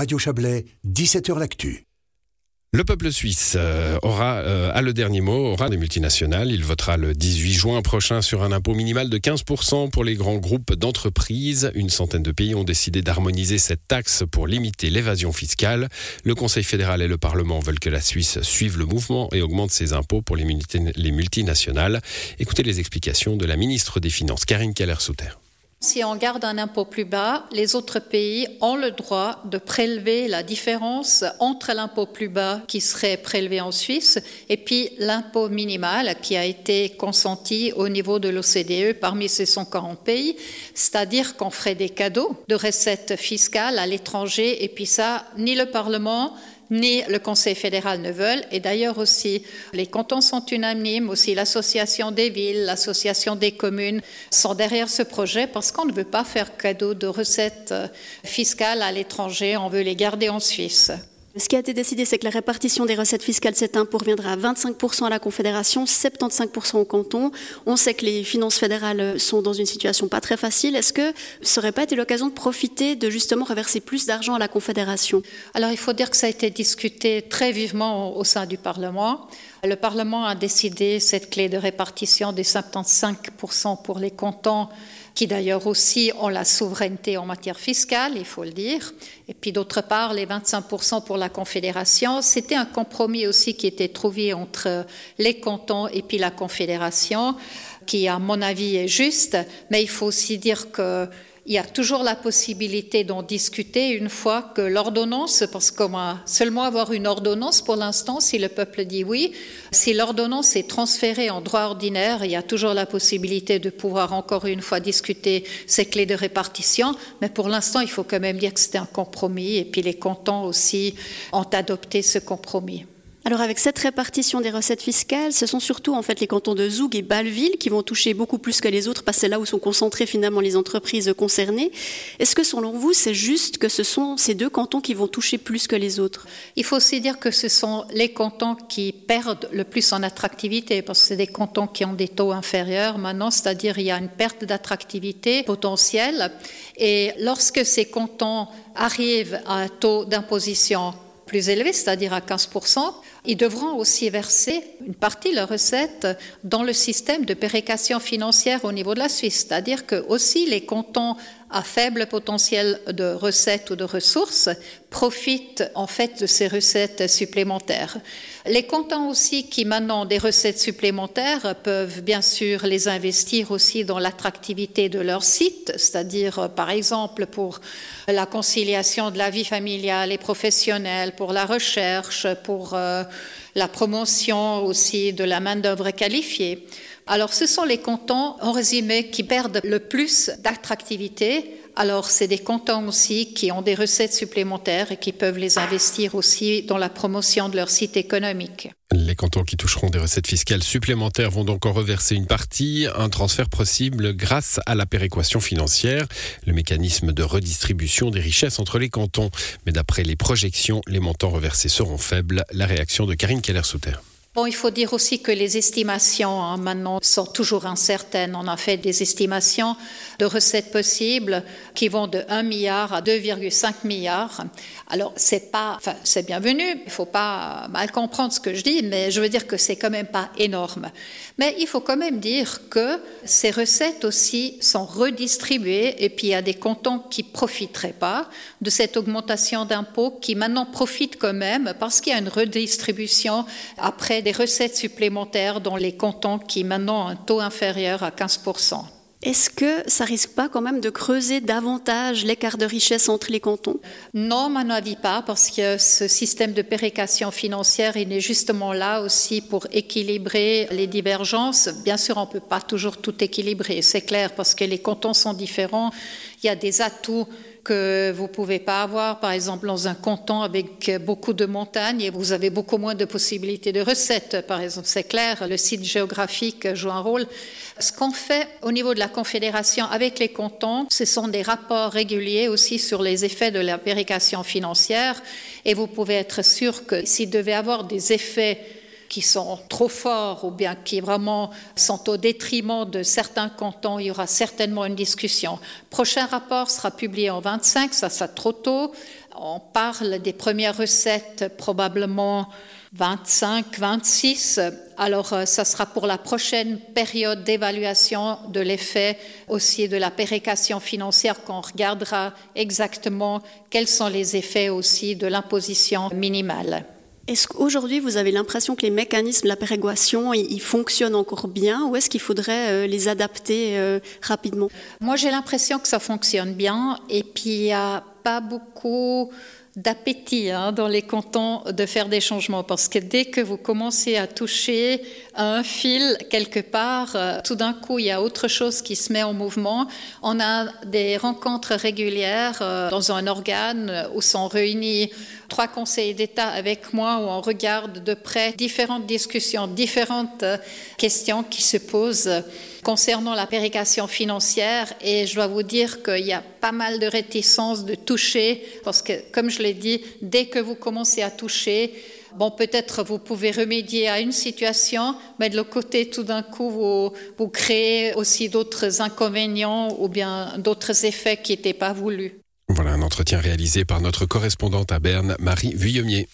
Radio Chablais, 17h L'Actu. Le peuple suisse euh, aura euh, a le dernier mot, aura des multinationales. Il votera le 18 juin prochain sur un impôt minimal de 15% pour les grands groupes d'entreprises. Une centaine de pays ont décidé d'harmoniser cette taxe pour limiter l'évasion fiscale. Le Conseil fédéral et le Parlement veulent que la Suisse suive le mouvement et augmente ses impôts pour les, les multinationales. Écoutez les explications de la ministre des Finances, Karine Keller-Souter. Si on garde un impôt plus bas, les autres pays ont le droit de prélever la différence entre l'impôt plus bas qui serait prélevé en Suisse et puis l'impôt minimal qui a été consenti au niveau de l'OCDE parmi ces 140 pays, c'est-à-dire qu'on ferait des cadeaux de recettes fiscales à l'étranger et puis ça, ni le Parlement ni le Conseil fédéral ne veulent. Et d'ailleurs aussi, les cantons sont unanimes, aussi l'association des villes, l'association des communes sont derrière ce projet parce qu'on ne veut pas faire cadeau de recettes fiscales à l'étranger, on veut les garder en Suisse. Ce qui a été décidé, c'est que la répartition des recettes fiscales, cet impôt reviendra à 25% à la Confédération, 75% au canton. On sait que les finances fédérales sont dans une situation pas très facile. Est-ce que ce n'aurait pas été l'occasion de profiter de justement reverser plus d'argent à la Confédération? Alors il faut dire que ça a été discuté très vivement au sein du Parlement. Le Parlement a décidé cette clé de répartition des 75% pour les cantons qui d'ailleurs aussi ont la souveraineté en matière fiscale, il faut le dire. Et puis d'autre part, les 25% pour la Confédération, c'était un compromis aussi qui était trouvé entre les cantons et puis la Confédération, qui à mon avis est juste, mais il faut aussi dire que il y a toujours la possibilité d'en discuter une fois que l'ordonnance, parce qu'on va seulement avoir une ordonnance pour l'instant si le peuple dit oui, si l'ordonnance est transférée en droit ordinaire, il y a toujours la possibilité de pouvoir encore une fois discuter ces clés de répartition, mais pour l'instant il faut quand même dire que c'était un compromis et puis les cantons aussi ont adopté ce compromis. Alors avec cette répartition des recettes fiscales, ce sont surtout en fait les cantons de Zoug et Bâle-Ville qui vont toucher beaucoup plus que les autres parce que c'est là où sont concentrées finalement les entreprises concernées. Est-ce que selon vous, c'est juste que ce sont ces deux cantons qui vont toucher plus que les autres? Il faut aussi dire que ce sont les cantons qui perdent le plus en attractivité parce que c'est des cantons qui ont des taux inférieurs maintenant, c'est-à-dire il y a une perte d'attractivité potentielle et lorsque ces cantons arrivent à un taux d'imposition plus élevé, c'est-à-dire à 15%, ils devront aussi verser une partie de leurs recettes dans le système de péréquation financière au niveau de la Suisse, c'est-à-dire que aussi les cantons à faible potentiel de recettes ou de ressources profitent en fait de ces recettes supplémentaires. Les cantons aussi qui maintenant des recettes supplémentaires peuvent bien sûr les investir aussi dans l'attractivité de leur site, c'est-à-dire par exemple pour la conciliation de la vie familiale et professionnelle, pour la recherche, pour euh, la promotion aussi de la main-d'œuvre qualifiée. Alors, ce sont les cantons, en résumé, qui perdent le plus d'attractivité. Alors, c'est des cantons aussi qui ont des recettes supplémentaires et qui peuvent les investir aussi dans la promotion de leur site économique. Les cantons qui toucheront des recettes fiscales supplémentaires vont donc en reverser une partie, un transfert possible grâce à la péréquation financière, le mécanisme de redistribution des richesses entre les cantons. Mais d'après les projections, les montants reversés seront faibles. La réaction de Karine Keller-Souter. Bon, il faut dire aussi que les estimations hein, maintenant sont toujours incertaines. On a fait des estimations de recettes possibles qui vont de 1 milliard à 2,5 milliards. Alors, c'est pas, enfin, c'est bienvenu. Il faut pas mal comprendre ce que je dis, mais je veux dire que c'est quand même pas énorme. Mais il faut quand même dire que ces recettes aussi sont redistribuées et puis il y a des cantons qui profiteraient pas de cette augmentation d'impôts qui maintenant profitent quand même parce qu'il y a une redistribution après des recettes supplémentaires dans les cantons qui maintenant ont un taux inférieur à 15%. Est-ce que ça risque pas quand même de creuser davantage l'écart de richesse entre les cantons? Non, à mon avis pas, parce que ce système de péréquation financière, il est justement là aussi pour équilibrer les divergences. Bien sûr, on ne peut pas toujours tout équilibrer, c'est clair, parce que les cantons sont différents. Il y a des atouts que vous ne pouvez pas avoir, par exemple, dans un canton avec beaucoup de montagnes et vous avez beaucoup moins de possibilités de recettes. Par exemple, c'est clair, le site géographique joue un rôle. Ce qu'on fait au niveau de la Confédération avec les cantons, ce sont des rapports réguliers aussi sur les effets de la péréquation financière et vous pouvez être sûr que s'il devait avoir des effets qui sont trop forts ou bien qui vraiment sont au détriment de certains cantons, il y aura certainement une discussion. Prochain rapport sera publié en 25, ça sera trop tôt. On parle des premières recettes probablement 25, 26. Alors, euh, ça sera pour la prochaine période d'évaluation de l'effet aussi de la péréquation financière qu'on regardera exactement quels sont les effets aussi de l'imposition minimale. Est-ce qu'aujourd'hui, vous avez l'impression que les mécanismes de la péréquation, ils fonctionnent encore bien ou est-ce qu'il faudrait euh, les adapter euh, rapidement? Moi, j'ai l'impression que ça fonctionne bien et puis il n'y a pas beaucoup d'appétit hein, dans les cantons de faire des changements parce que dès que vous commencez à toucher un fil quelque part, euh, tout d'un coup il y a autre chose qui se met en mouvement. On a des rencontres régulières dans un organe où sont réunis trois conseillers d'État avec moi où on regarde de près différentes discussions, différentes euh, questions qui se posent concernant la péréquation financière et je dois vous dire qu'il y a pas mal de réticence de toucher parce que, comme je l'ai dit, dès que vous commencez à toucher, Bon, peut-être vous pouvez remédier à une situation, mais de l'autre côté, tout d'un coup, vous, vous créez aussi d'autres inconvénients ou bien d'autres effets qui n'étaient pas voulus. Voilà un entretien réalisé par notre correspondante à Berne, Marie Vuillemier.